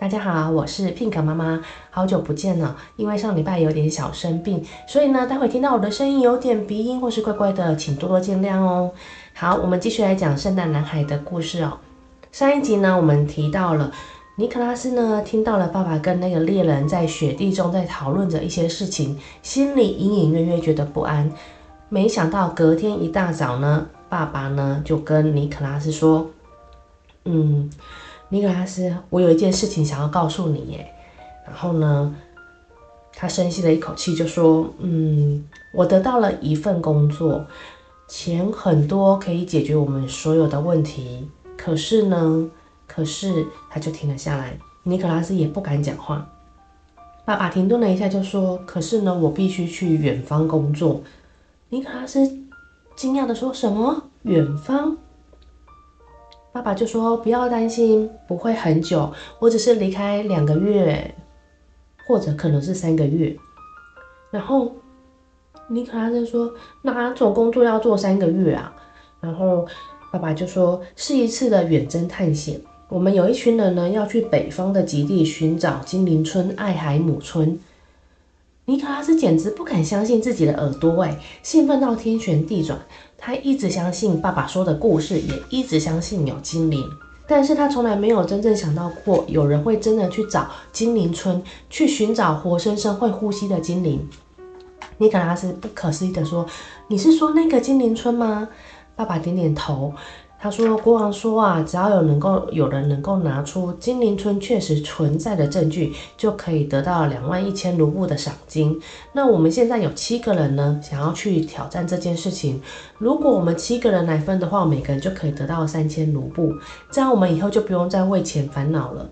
大家好，我是 Pink 妈妈，好久不见了。因为上礼拜有点小生病，所以呢，待会听到我的声音有点鼻音或是怪怪的，请多多见谅哦。好，我们继续来讲圣诞男孩的故事哦。上一集呢，我们提到了尼可拉斯呢，听到了爸爸跟那个猎人在雪地中在讨论着一些事情，心里隐隐约约觉得不安。没想到隔天一大早呢，爸爸呢就跟尼可拉斯说，嗯。尼可拉斯，我有一件事情想要告诉你耶。然后呢，他深吸了一口气，就说：“嗯，我得到了一份工作，钱很多，可以解决我们所有的问题。可是呢，可是他就停了下来。尼可拉斯也不敢讲话。爸爸停顿了一下，就说：‘可是呢，我必须去远方工作。’尼可拉斯惊讶地说：‘什么？远方？’爸爸就说：“不要担心，不会很久，我只是离开两个月，或者可能是三个月。”然后尼克拉斯说：“哪种工作要做三个月啊？”然后爸爸就说：“是一次的远征探险，我们有一群人呢要去北方的极地寻找精灵村艾海姆村。”尼可拉斯简直不敢相信自己的耳朵，哎，兴奋到天旋地转。他一直相信爸爸说的故事，也一直相信有精灵，但是他从来没有真正想到过有人会真的去找精灵村，去寻找活生生会呼吸的精灵。尼可拉斯不可思议地说：“你是说那个精灵村吗？”爸爸点点头。他说：“国王说啊，只要有能够有人能够拿出精灵村确实存在的证据，就可以得到两万一千卢布的赏金。那我们现在有七个人呢，想要去挑战这件事情。如果我们七个人来分的话，每个人就可以得到三千卢布，这样我们以后就不用再为钱烦恼了。”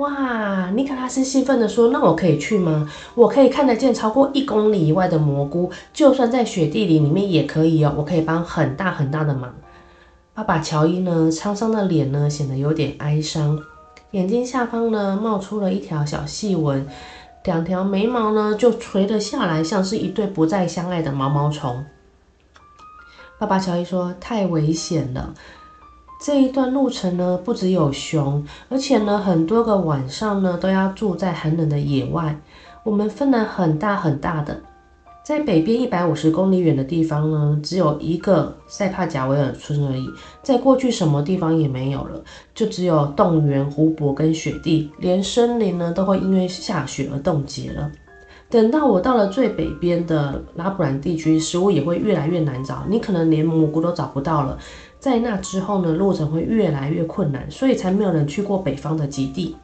哇！尼可拉斯兴奋地说：“那我可以去吗？我可以看得见超过一公里以外的蘑菇，就算在雪地里里面也可以哦。我可以帮很大很大的忙。”爸爸乔伊呢，沧桑的脸呢显得有点哀伤，眼睛下方呢冒出了一条小细纹，两条眉毛呢就垂了下来，像是一对不再相爱的毛毛虫。爸爸乔伊说：“太危险了，这一段路程呢不只有熊，而且呢很多个晚上呢都要住在寒冷的野外。我们芬兰很大很大的。”在北边一百五十公里远的地方呢，只有一个塞帕贾维尔村而已。在过去，什么地方也没有了，就只有动物园、湖泊跟雪地，连森林呢都会因为下雪而冻结了。等到我到了最北边的拉普兰地区，食物也会越来越难找，你可能连蘑菇都找不到了。在那之后呢，路程会越来越困难，所以才没有人去过北方的极地。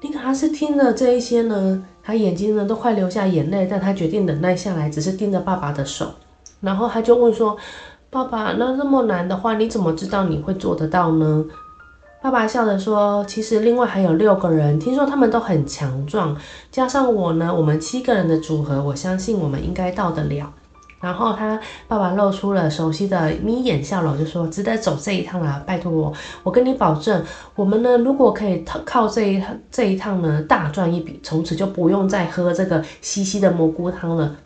尼可拉斯听了这一些呢，他眼睛呢都快流下眼泪，但他决定忍耐下来，只是盯着爸爸的手。然后他就问说：“爸爸，那那么难的话，你怎么知道你会做得到呢？”爸爸笑着说：“其实另外还有六个人，听说他们都很强壮，加上我呢，我们七个人的组合，我相信我们应该到得了。”然后他爸爸露出了熟悉的眯眼笑容，就说：“值得走这一趟了，拜托我，我跟你保证，我们呢如果可以靠这一趟这一趟呢大赚一笔，从此就不用再喝这个稀稀的蘑菇汤了，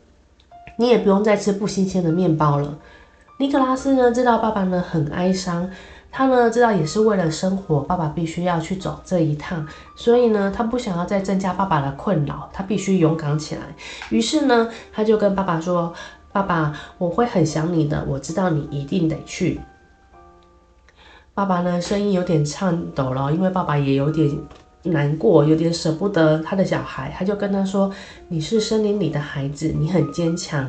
你也不用再吃不新鲜的面包了。”尼可拉斯呢知道爸爸呢很哀伤，他呢知道也是为了生活，爸爸必须要去走这一趟，所以呢他不想要再增加爸爸的困扰，他必须勇敢起来。于是呢他就跟爸爸说。爸爸，我会很想你的，我知道你一定得去。爸爸呢，声音有点颤抖了，因为爸爸也有点难过，有点舍不得他的小孩。他就跟他说：“你是森林里的孩子，你很坚强。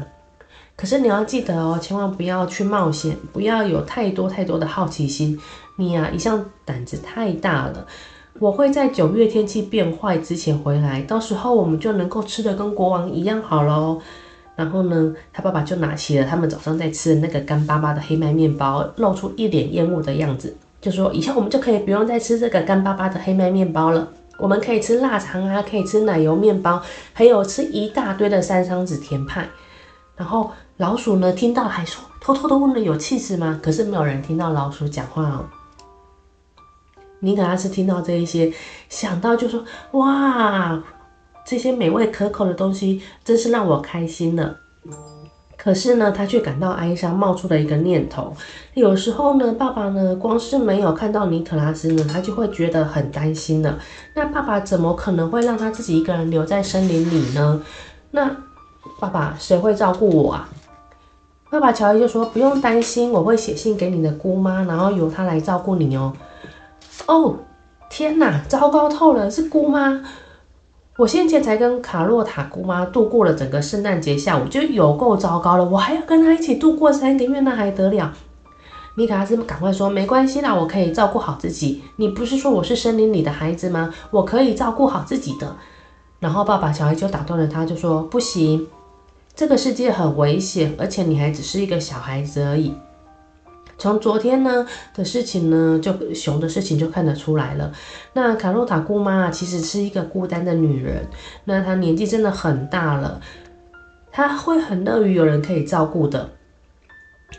可是你要记得哦，千万不要去冒险，不要有太多太多的好奇心。你呀，一向胆子太大了。我会在九月天气变坏之前回来，到时候我们就能够吃得跟国王一样好喽。”然后呢，他爸爸就拿起了他们早上在吃的那个干巴巴的黑麦面包，露出一脸厌恶的样子，就说：“以后我们就可以不用再吃这个干巴巴的黑麦面包了，我们可以吃腊肠啊，可以吃奶油面包，还有吃一大堆的山桑子甜派。”然后老鼠呢，听到还说，偷偷的问了：“有起司吗？”可是没有人听到老鼠讲话哦。尼可拉斯听到这一些，想到就说：“哇！”这些美味可口的东西真是让我开心了。可是呢，他却感到哀伤，冒出了一个念头。有时候呢，爸爸呢，光是没有看到尼可拉斯呢，他就会觉得很担心了。那爸爸怎么可能会让他自己一个人留在森林里呢？那爸爸谁会照顾我啊？爸爸乔伊就说：“不用担心，我会写信给你的姑妈，然后由她来照顾你哦。”哦，天哪，糟糕透了，是姑妈！我先前才跟卡洛塔姑妈度过了整个圣诞节下午，就有够糟糕了。我还要跟她一起度过三个月，那还得了？米卡斯赶快说：“没关系啦，我可以照顾好自己。你不是说我是森林里的孩子吗？我可以照顾好自己的。”然后爸爸小孩就打断了他，就说：“不行，这个世界很危险，而且你还只是一个小孩子而已。”从昨天呢的事情呢，就熊的事情就看得出来了。那卡洛塔姑妈其实是一个孤单的女人，那她年纪真的很大了，她会很乐于有人可以照顾的。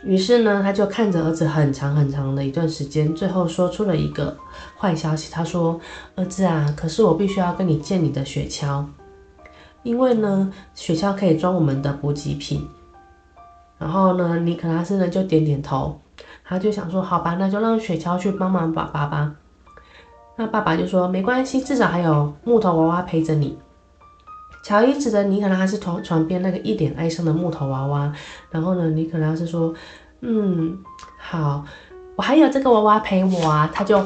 于是呢，她就看着儿子很长很长的一段时间，最后说出了一个坏消息。她说：“儿子啊，可是我必须要跟你借你的雪橇，因为呢，雪橇可以装我们的补给品。”然后呢，尼可拉斯呢就点点头。他就想说，好吧，那就让雪橇去帮忙爸爸吧。那爸爸就说，没关系，至少还有木头娃娃陪着你。乔伊指着尼可拉斯床床边那个一脸哀伤的木头娃娃，然后呢，尼可拉斯说，嗯，好，我还有这个娃娃陪我啊。他就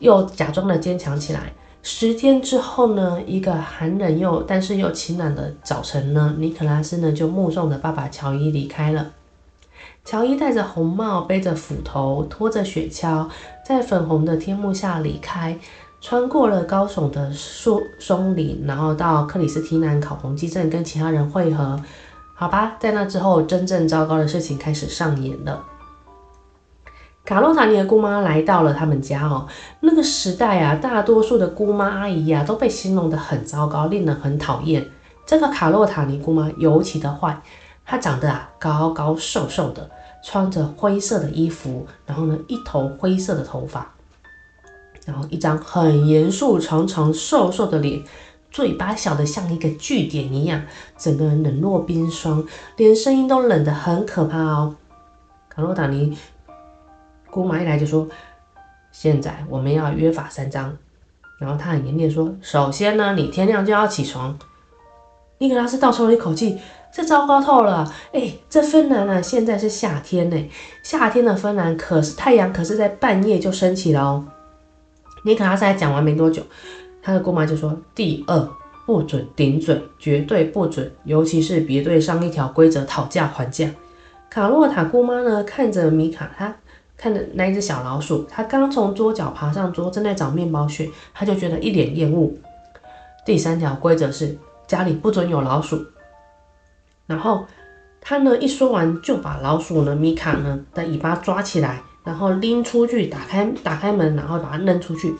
又假装的坚强起来。十天之后呢，一个寒冷又但是又晴朗的早晨呢，尼可拉斯呢就目送着爸爸乔伊离开了。乔伊戴着红帽，背着斧头，拖着雪橇，在粉红的天幕下离开，穿过了高耸的树松林，然后到克里斯提南考红基镇跟其他人会合。好吧，在那之后，真正糟糕的事情开始上演了。卡洛塔尼的姑妈来到了他们家哦。那个时代啊，大多数的姑妈阿姨、啊，都被形容得很糟糕，令人很讨厌。这个卡洛塔尼姑妈尤其的坏。他长得啊高高瘦瘦的，穿着灰色的衣服，然后呢一头灰色的头发，然后一张很严肃、长长瘦瘦的脸，嘴巴小得像一个句点一样，整个人冷若冰霜，连声音都冷得很可怕哦。卡洛塔尼姑妈一来就说：“现在我们要约法三章。”然后他很严厉地说：“首先呢，你天亮就要起床。”尼古拉斯倒抽了一口气。这糟糕透了！哎，这芬兰啊，现在是夏天呢。夏天的芬兰可是太阳可是在半夜就升起了哦。尼可拉斯才讲完没多久，他的姑妈就说：“第二，不准顶嘴，绝对不准，尤其是别对上一条规则讨价还价。”卡洛塔姑妈呢，看着米卡，她看着那一只小老鼠，她刚从桌角爬上桌，正在找面包屑，她就觉得一脸厌恶。第三条规则是家里不准有老鼠。然后他呢一说完，就把老鼠呢米卡呢的尾巴抓起来，然后拎出去，打开打开门，然后把它扔出去。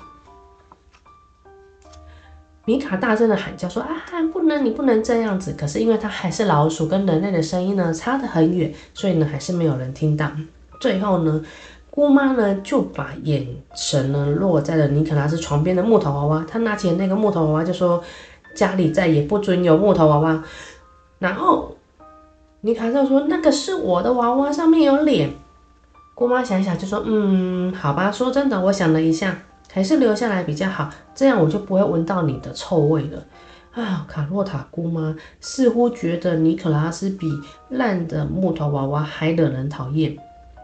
米卡大声的喊叫说：“啊，不能，你不能这样子！”可是因为它还是老鼠，跟人类的声音呢差得很远，所以呢还是没有人听到。最后呢，姑妈呢就把眼神呢落在了尼可拉斯床边的木头娃娃，她拿起那个木头娃娃就说：“家里再也不准有木头娃娃。”然后。尼可拉斯说：“那个是我的娃娃，上面有脸。”姑妈想想就说：“嗯，好吧。说真的，我想了一下，还是留下来比较好，这样我就不会闻到你的臭味了。”啊，卡洛塔姑妈似乎觉得尼可拉斯比烂的木头娃娃还惹人讨厌。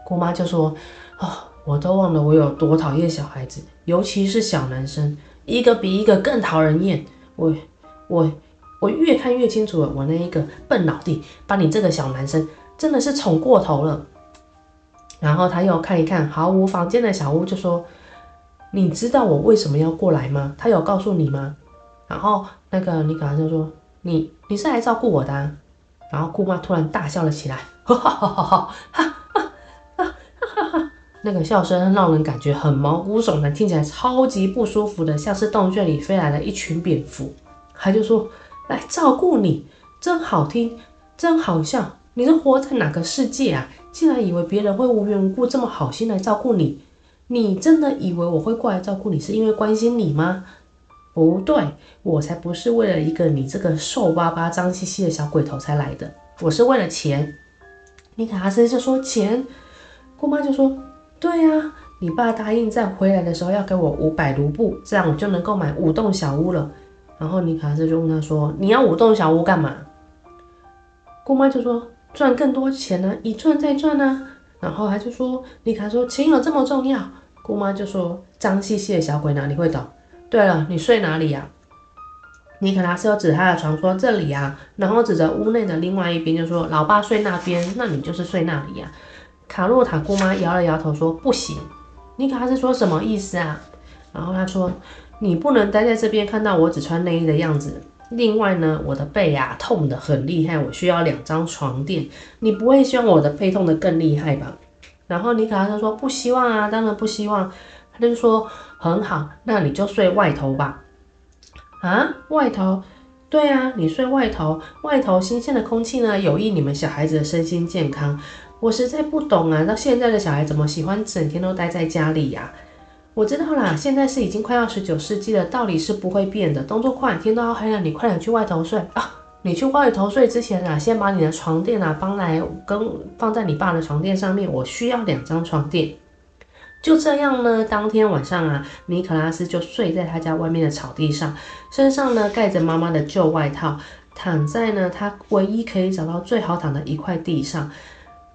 姑妈就说：“啊、哦，我都忘了我有多讨厌小孩子，尤其是小男生，一个比一个更讨人厌。我，我。”我越看越清楚了，我那一个笨老弟把你这个小男生真的是宠过头了。然后他又看一看毫无房间的小屋，就说：“你知道我为什么要过来吗？他有告诉你吗？”然后那个尼可拉斯就说：“你你是来照顾我的啊。”然后姑妈突然大笑了起来，哈哈哈哈哈哈哈哈！那个笑声让人感觉很毛骨悚然，听起来超级不舒服的，像是洞穴里飞来了一群蝙蝠。他就说。来照顾你，真好听，真好笑。你是活在哪个世界啊？竟然以为别人会无缘无故这么好心来照顾你？你真的以为我会过来照顾你是因为关心你吗？不对，我才不是为了一个你这个瘦巴巴、脏兮兮的小鬼头才来的。我是为了钱。尼可拉斯就说钱，姑妈就说对呀，你爸答应在回来的时候要给我五百卢布，这样我就能够买五栋小屋了。然后尼卡斯就问他说：“你要五栋小屋干嘛？”姑妈就说：“赚更多钱呢，一赚再赚呢。”然后他就说：“尼卡说钱有这么重要？”姑妈就说：“脏兮兮的小鬼哪里会懂？对了，你睡哪里呀？”尼卡拉斯又指他的床说：“这里啊。”然后指着屋内的另外一边就说：“老爸睡那边，那你就是睡那里呀。”卡洛塔姑妈摇了摇头说：“不行。”尼卡斯说什么意思啊？然后他说：“你不能待在这边，看到我只穿内衣的样子。另外呢，我的背、啊、痛得很厉害，我需要两张床垫。你不会希望我的背痛得更厉害吧？”然后尼可拉斯说：“不希望啊，当然不希望。”他就说：“很好，那你就睡外头吧。”啊，外头，对啊，你睡外头，外头新鲜的空气呢，有益你们小孩子的身心健康。我实在不懂啊，那现在的小孩怎么喜欢整天都待在家里呀？我知道啦，现在是已经快要十九世纪了，道理是不会变的。动作快，天都要黑了，你快点去外头睡啊！你去外头睡之前啊，先把你的床垫啊搬来跟放在你爸的床垫上面，我需要两张床垫。就这样呢，当天晚上啊，尼可拉斯就睡在他家外面的草地上，身上呢盖着妈妈的旧外套，躺在呢他唯一可以找到最好躺的一块地上。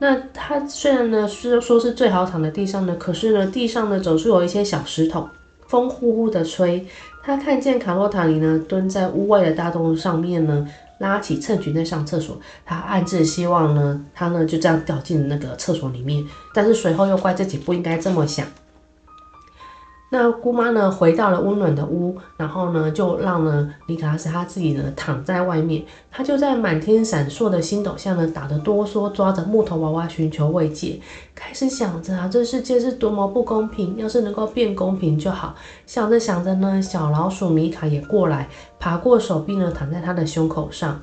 那他虽然呢是说是最好躺在地上呢，可是呢地上呢总是有一些小石头，风呼呼的吹。他看见卡洛塔尼呢蹲在屋外的大洞上面呢。拉起衬裙在上厕所，他暗自希望呢，他呢就这样掉进那个厕所里面，但是随后又怪自己不应该这么想。那姑妈呢回到了温暖的屋，然后呢就让呢尼可拉斯他自己呢躺在外面，他就在满天闪烁的星斗下呢打得哆嗦，抓着木头娃娃寻求慰藉，开始想着啊这世界是多么不公平，要是能够变公平就好。想着想着呢，小老鼠米卡也过来，爬过手臂呢躺在他的胸口上。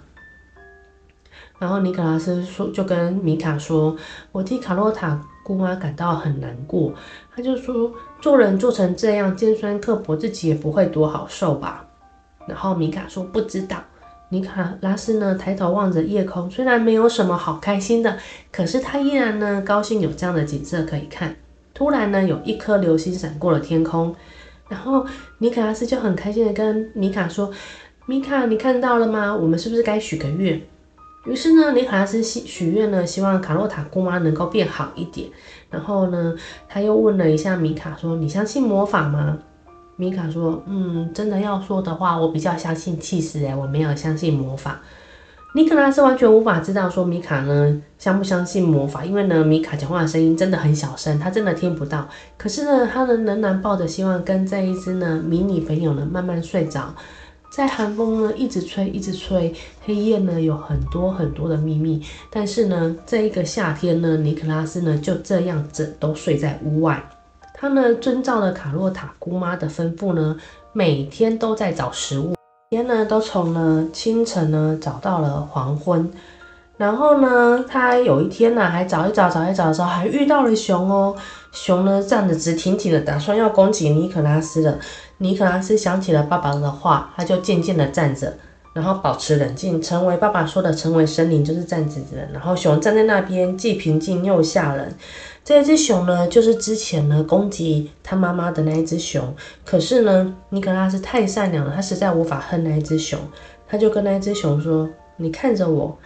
然后尼可拉斯说就跟米卡说：“我替卡洛塔。”姑妈感到很难过，他就说：“做人做成这样尖酸刻薄，自己也不会多好受吧。”然后米卡说：“不知道。”尼可拉斯呢，抬头望着夜空，虽然没有什么好开心的，可是他依然呢高兴有这样的景色可以看。突然呢，有一颗流星闪过了天空，然后尼可拉斯就很开心的跟米卡说：“米卡，你看到了吗？我们是不是该许个愿？”于是呢，尼卡拉斯许许愿呢，希望卡洛塔姑妈能够变好一点。然后呢，他又问了一下米卡说：“你相信魔法吗？”米卡说：“嗯，真的要说的话，我比较相信气势诶，我没有相信魔法。”尼可拉斯完全无法知道说米卡呢相不相信魔法，因为呢，米卡讲话的声音真的很小声，他真的听不到。可是呢，他呢仍然抱着希望，跟这一只呢迷你朋友呢慢慢睡着。在寒风呢一直吹，一直吹，黑夜呢有很多很多的秘密。但是呢，这一个夏天呢，尼克拉斯呢就这样子都睡在屋外。他呢遵照了卡洛塔姑妈的吩咐呢，每天都在找食物，每天呢都从呢清晨呢找到了黄昏。然后呢，他有一天呢还找一找，找一找的时候，还遇到了熊哦。熊呢站得直挺挺的，打算要攻击尼可拉斯了。尼可拉斯想起了爸爸的话，他就渐渐的站着，然后保持冷静，成为爸爸说的，成为森林就是站直的。然后熊站在那边，既平静又吓人。这只熊呢，就是之前呢攻击他妈妈的那一只熊。可是呢，尼可拉斯太善良了，他实在无法恨那一只熊。他就跟那一只熊说：“你看着我，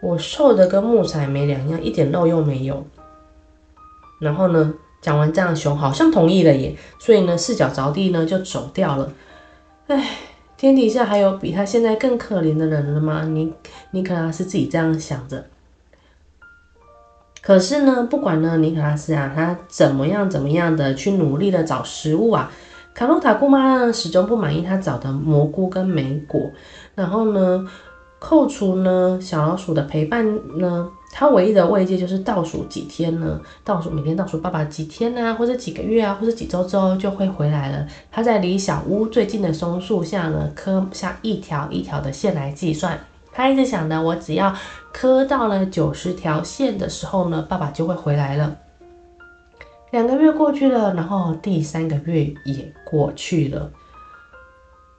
我瘦的跟木材没两样，一点肉又没有。”然后呢？讲完这样，熊好像同意了耶，所以呢，四脚着地呢就走掉了。唉，天底下还有比他现在更可怜的人了吗？尼尼可拉斯自己这样想着。可是呢，不管呢尼可拉斯啊，他怎么样怎么样的去努力的找食物啊，卡洛塔姑妈呢始终不满意他找的蘑菇跟莓果，然后呢。扣除呢小老鼠的陪伴呢，它唯一的慰藉就是倒数几天呢，倒数每天倒数爸爸几天啊，或者几个月啊，或者几周之后就会回来了。他在离小屋最近的松树下呢，刻下一条一条的线来计算。他一直想着，我只要刻到了九十条线的时候呢，爸爸就会回来了。两个月过去了，然后第三个月也过去了。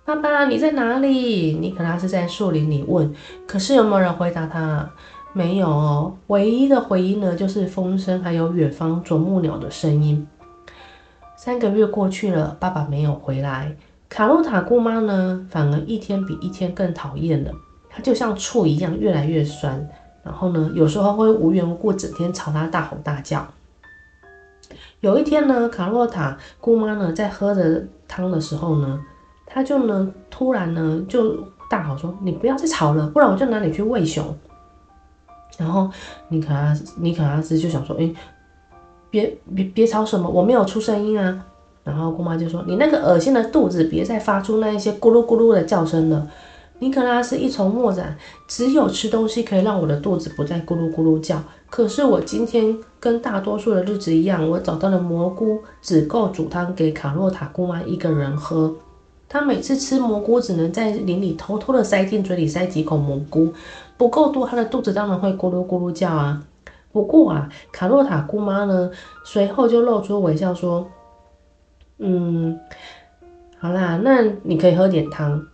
爸爸，你在哪里？尼可拉斯在树林里问。可是有没有人回答他？没有，唯一的回音呢，就是风声，还有远方啄木鸟的声音。三个月过去了，爸爸没有回来，卡洛塔姑妈呢，反而一天比一天更讨厌了。她就像醋一样，越来越酸。然后呢，有时候会无缘无故整天朝他大吼大叫。有一天呢，卡洛塔姑妈呢，在喝着汤的时候呢，他就呢，突然呢，就大吼说：“你不要再吵了，不然我就拿你去喂熊。”然后尼可拉斯尼可拉斯就想说：“哎，别别别吵什么，我没有出声音啊。”然后姑妈就说：“你那个恶心的肚子，别再发出那一些咕噜咕噜的叫声了。”尼可拉斯一筹莫展，只有吃东西可以让我的肚子不再咕噜咕噜叫。可是我今天跟大多数的日子一样，我找到了蘑菇，只够煮汤给卡洛塔姑妈一个人喝。他每次吃蘑菇，只能在林里偷偷的塞进嘴里塞几口蘑菇。不够多，他的肚子当然会咕噜咕噜叫啊。不过啊，卡洛塔姑妈呢，随后就露出微笑说：“嗯，好啦，那你可以喝点汤。”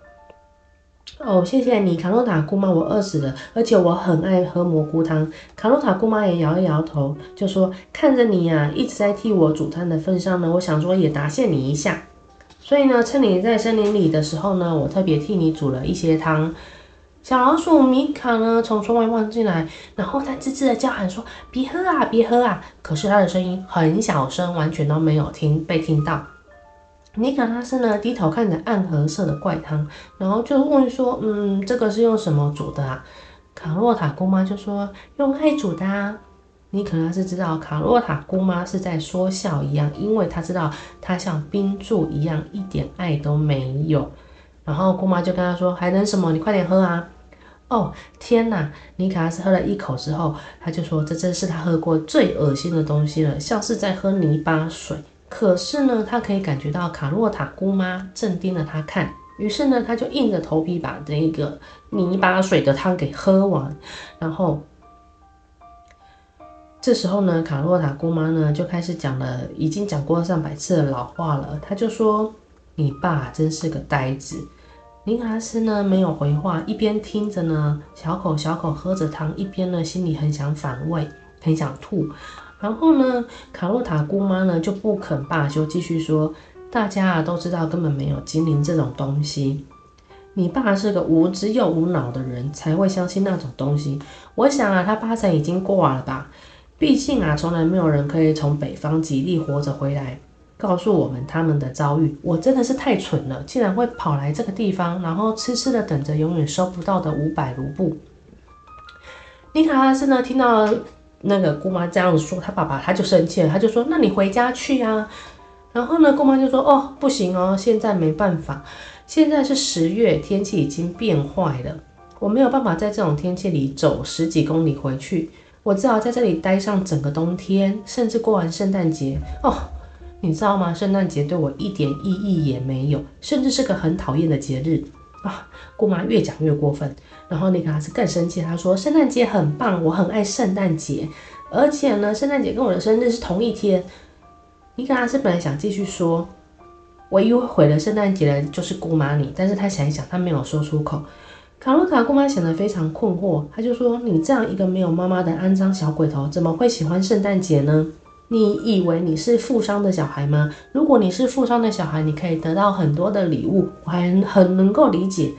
哦，谢谢你，卡洛塔姑妈，我饿死了，而且我很爱喝蘑菇汤。卡洛塔姑妈也摇一摇头，就说：“看着你呀、啊，一直在替我煮汤的份上呢，我想说也答谢你一下。所以呢，趁你在森林里的时候呢，我特别替你煮了一些汤。”小老鼠米卡呢，从窗外望进来，然后它吱吱的叫喊说：“别喝啊，别喝啊！”可是它的声音很小声，完全都没有听被听到。尼卡拉斯呢，低头看着暗褐色的怪汤，然后就问说：“嗯，这个是用什么煮的啊？”卡洛塔姑妈就说：“用爱煮的啊。”你可能是知道卡洛塔姑妈是在说笑一样，因为她知道她像冰柱一样，一点爱都没有。然后姑妈就跟他说：“还等什么？你快点喝啊！”哦，天哪！尼卡拉斯喝了一口之后，他就说：“这真是他喝过最恶心的东西了，像是在喝泥巴水。”可是呢，他可以感觉到卡洛塔姑妈正盯着他看，于是呢，他就硬着头皮把这个泥巴水的汤给喝完。然后这时候呢，卡洛塔姑妈呢就开始讲了已经讲过上百次的老话了，她就说：“你爸真是个呆子。”尼可拉斯呢没有回话，一边听着呢，小口小口喝着汤，一边呢心里很想反胃，很想吐。然后呢，卡洛塔姑妈呢就不肯罢休，继续说：“大家啊都知道根本没有精灵这种东西，你爸是个无知又无脑的人，才会相信那种东西。我想啊，他八成已经挂了吧？毕竟啊，从来没有人可以从北方极力活着回来。”告诉我们他们的遭遇，我真的是太蠢了，竟然会跑来这个地方，然后痴痴的等着永远收不到的五百卢布。尼卡拉斯呢，听到那个姑妈这样说，他爸爸他就生气了，他就说：“那你回家去啊。”然后呢，姑妈就说：“哦，不行哦，现在没办法，现在是十月，天气已经变坏了，我没有办法在这种天气里走十几公里回去，我只好在这里待上整个冬天，甚至过完圣诞节哦。”你知道吗？圣诞节对我一点意义也没有，甚至是个很讨厌的节日啊！姑妈越讲越过分，然后尼可拉斯更生气，他说：“圣诞节很棒，我很爱圣诞节，而且呢，圣诞节跟我的生日是同一天。”尼可拉斯本来想继续说，唯一会毁了圣诞节的就是姑妈你，但是他想一想，他没有说出口。卡洛塔姑妈显得非常困惑，他就说：“你这样一个没有妈妈的肮脏小鬼头，怎么会喜欢圣诞节呢？”你以为你是富商的小孩吗？如果你是富商的小孩，你可以得到很多的礼物，我还很能够理解。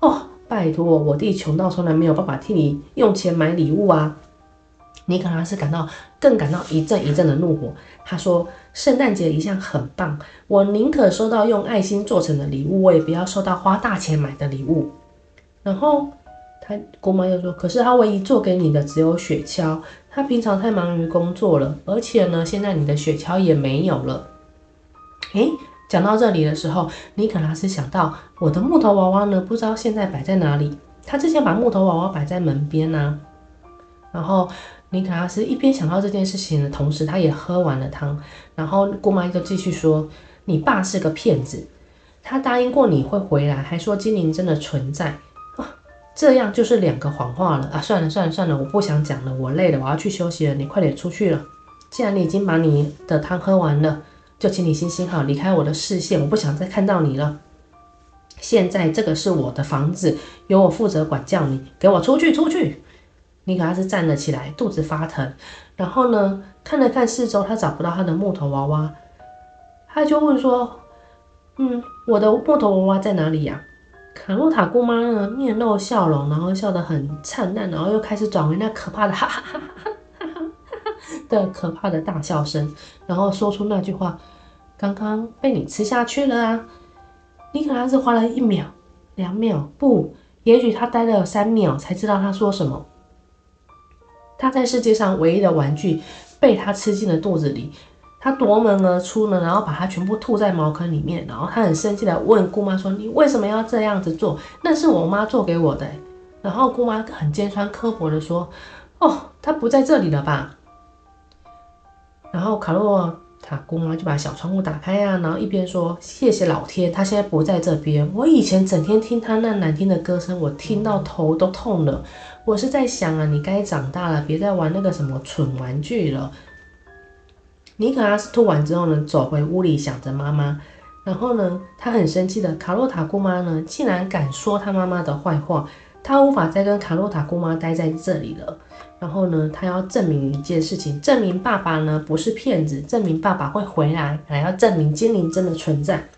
哦，拜托，我弟穷到从来没有办法替你用钱买礼物啊！尼可拉斯感到更感到一阵一阵的怒火。他说：“圣诞节一向很棒，我宁可收到用爱心做成的礼物，我也不要收到花大钱买的礼物。”然后他姑妈又说：“可是他唯一做给你的只有雪橇。”他平常太忙于工作了，而且呢，现在你的雪橇也没有了。诶，讲到这里的时候，尼可拉斯想到我的木头娃娃呢，不知道现在摆在哪里。他之前把木头娃娃摆在门边呢、然后尼可拉斯一边想到这件事情的同时，他也喝完了汤。然后姑妈就继续说：“你爸是个骗子，他答应过你会回来，还说精灵真的存在。”这样就是两个谎话了啊！算了算了算了，我不想讲了，我累了，我要去休息了。你快点出去了。既然你已经把你的汤喝完了，就请你行行好，离开我的视线，我不想再看到你了。现在这个是我的房子，由我负责管教你，给我出去出去。尼可拉斯站了起来，肚子发疼，然后呢，看了看四周，他找不到他的木头娃娃，他就问说：“嗯，我的木头娃娃在哪里呀？”卡洛塔姑妈呢，面露笑容，然后笑得很灿烂，然后又开始转为那可怕的哈哈哈哈哈哈的可怕的大笑声，然后说出那句话：“刚刚被你吃下去了啊！”尼可拉斯花了一秒、两秒，不，也许他待了三秒，才知道他说什么。他在世界上唯一的玩具被他吃进了肚子里，他夺门而出呢，然后把它全部吐在茅坑里面，然后他很生气的问姑妈说：“你为什么要这样子做？那是我妈做给我的。”然后姑妈很尖酸刻薄的说：“哦，他不在这里了吧？”然后卡洛。他姑妈就把小窗户打开呀、然后一边说：“谢谢老天，他现在不在这边。我以前整天听他那难听的歌声，我听到头都痛了。我是在想啊，你该长大了，别再玩那个什么蠢玩具了。”尼可拉斯吐完之后呢，走回屋里想着妈妈，然后呢，他很生气的卡洛塔姑妈呢，竟然敢说他妈妈的坏话。他无法再跟卡洛塔姑妈待在这里了。然后呢，他要证明一件事情，证明爸爸呢不是骗子，证明爸爸会回来，还要证明精灵真的存在。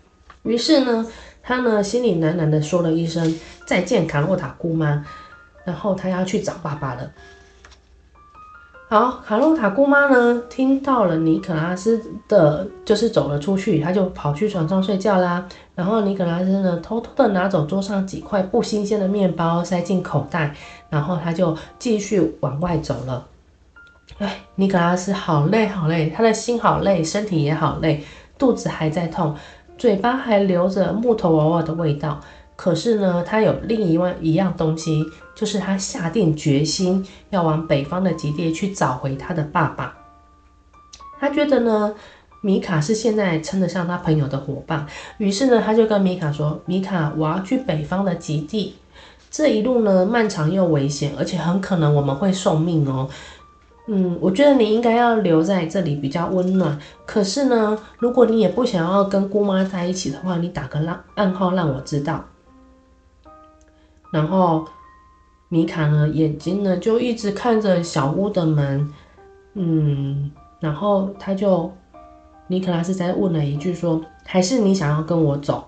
于是呢，他呢心里喃喃的说了一声再见，卡洛塔姑妈。然后他要去找爸爸了。好，卡洛塔姑妈呢，听到了尼可拉斯的，就是走了出去，她就跑去床上睡觉啦。然后尼可拉斯呢，偷偷的拿走桌上几块不新鲜的面包，塞进口袋，然后他就继续往外走了。哎，尼可拉斯好累好累，他的心好累，身体也好累，肚子还在痛，嘴巴还留着木头娃娃的味道。可是呢，他有另一样一样东西，就是他下定决心要往北方的极地去找回他的爸爸。他觉得呢，米卡是现在称得上他朋友的伙伴，于是呢，他就跟米卡说：“米卡，我要去北方的极地，这一路呢漫长又危险，而且很可能我们会送命哦。嗯，我觉得你应该要留在这里比较温暖。可是呢，如果你也不想要跟姑妈在一起的话，你打个让暗号让我知道。”然后米卡呢，眼睛呢就一直看着小屋的门，嗯，然后他就尼可拉斯在问了一句说：“还是你想要跟我走？”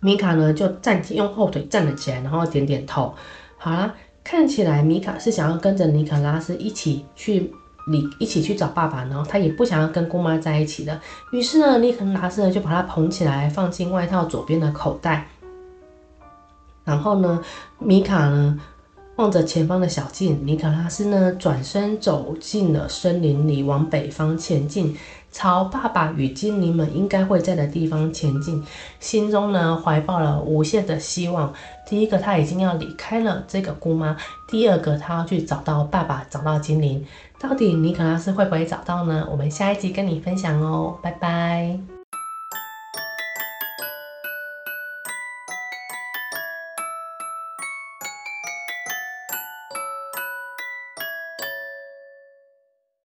米卡呢就站起，用后腿站了起来，然后点点头。好啦，看起来米卡是想要跟着尼可拉斯一起去你一起去找爸爸，然后他也不想要跟姑妈在一起的。于是呢，尼可拉斯呢就把他捧起来，放进外套左边的口袋。然后呢，米卡呢望着前方的小径，尼可拉斯呢转身走进了森林里，往北方前进，朝爸爸与精灵们应该会在的地方前进，心中呢怀抱了无限的希望。第一个，他已经要离开了这个姑妈；第二个，他要去找到爸爸，找到精灵。到底尼可拉斯会不会找到呢？我们下一集跟你分享哦，拜拜。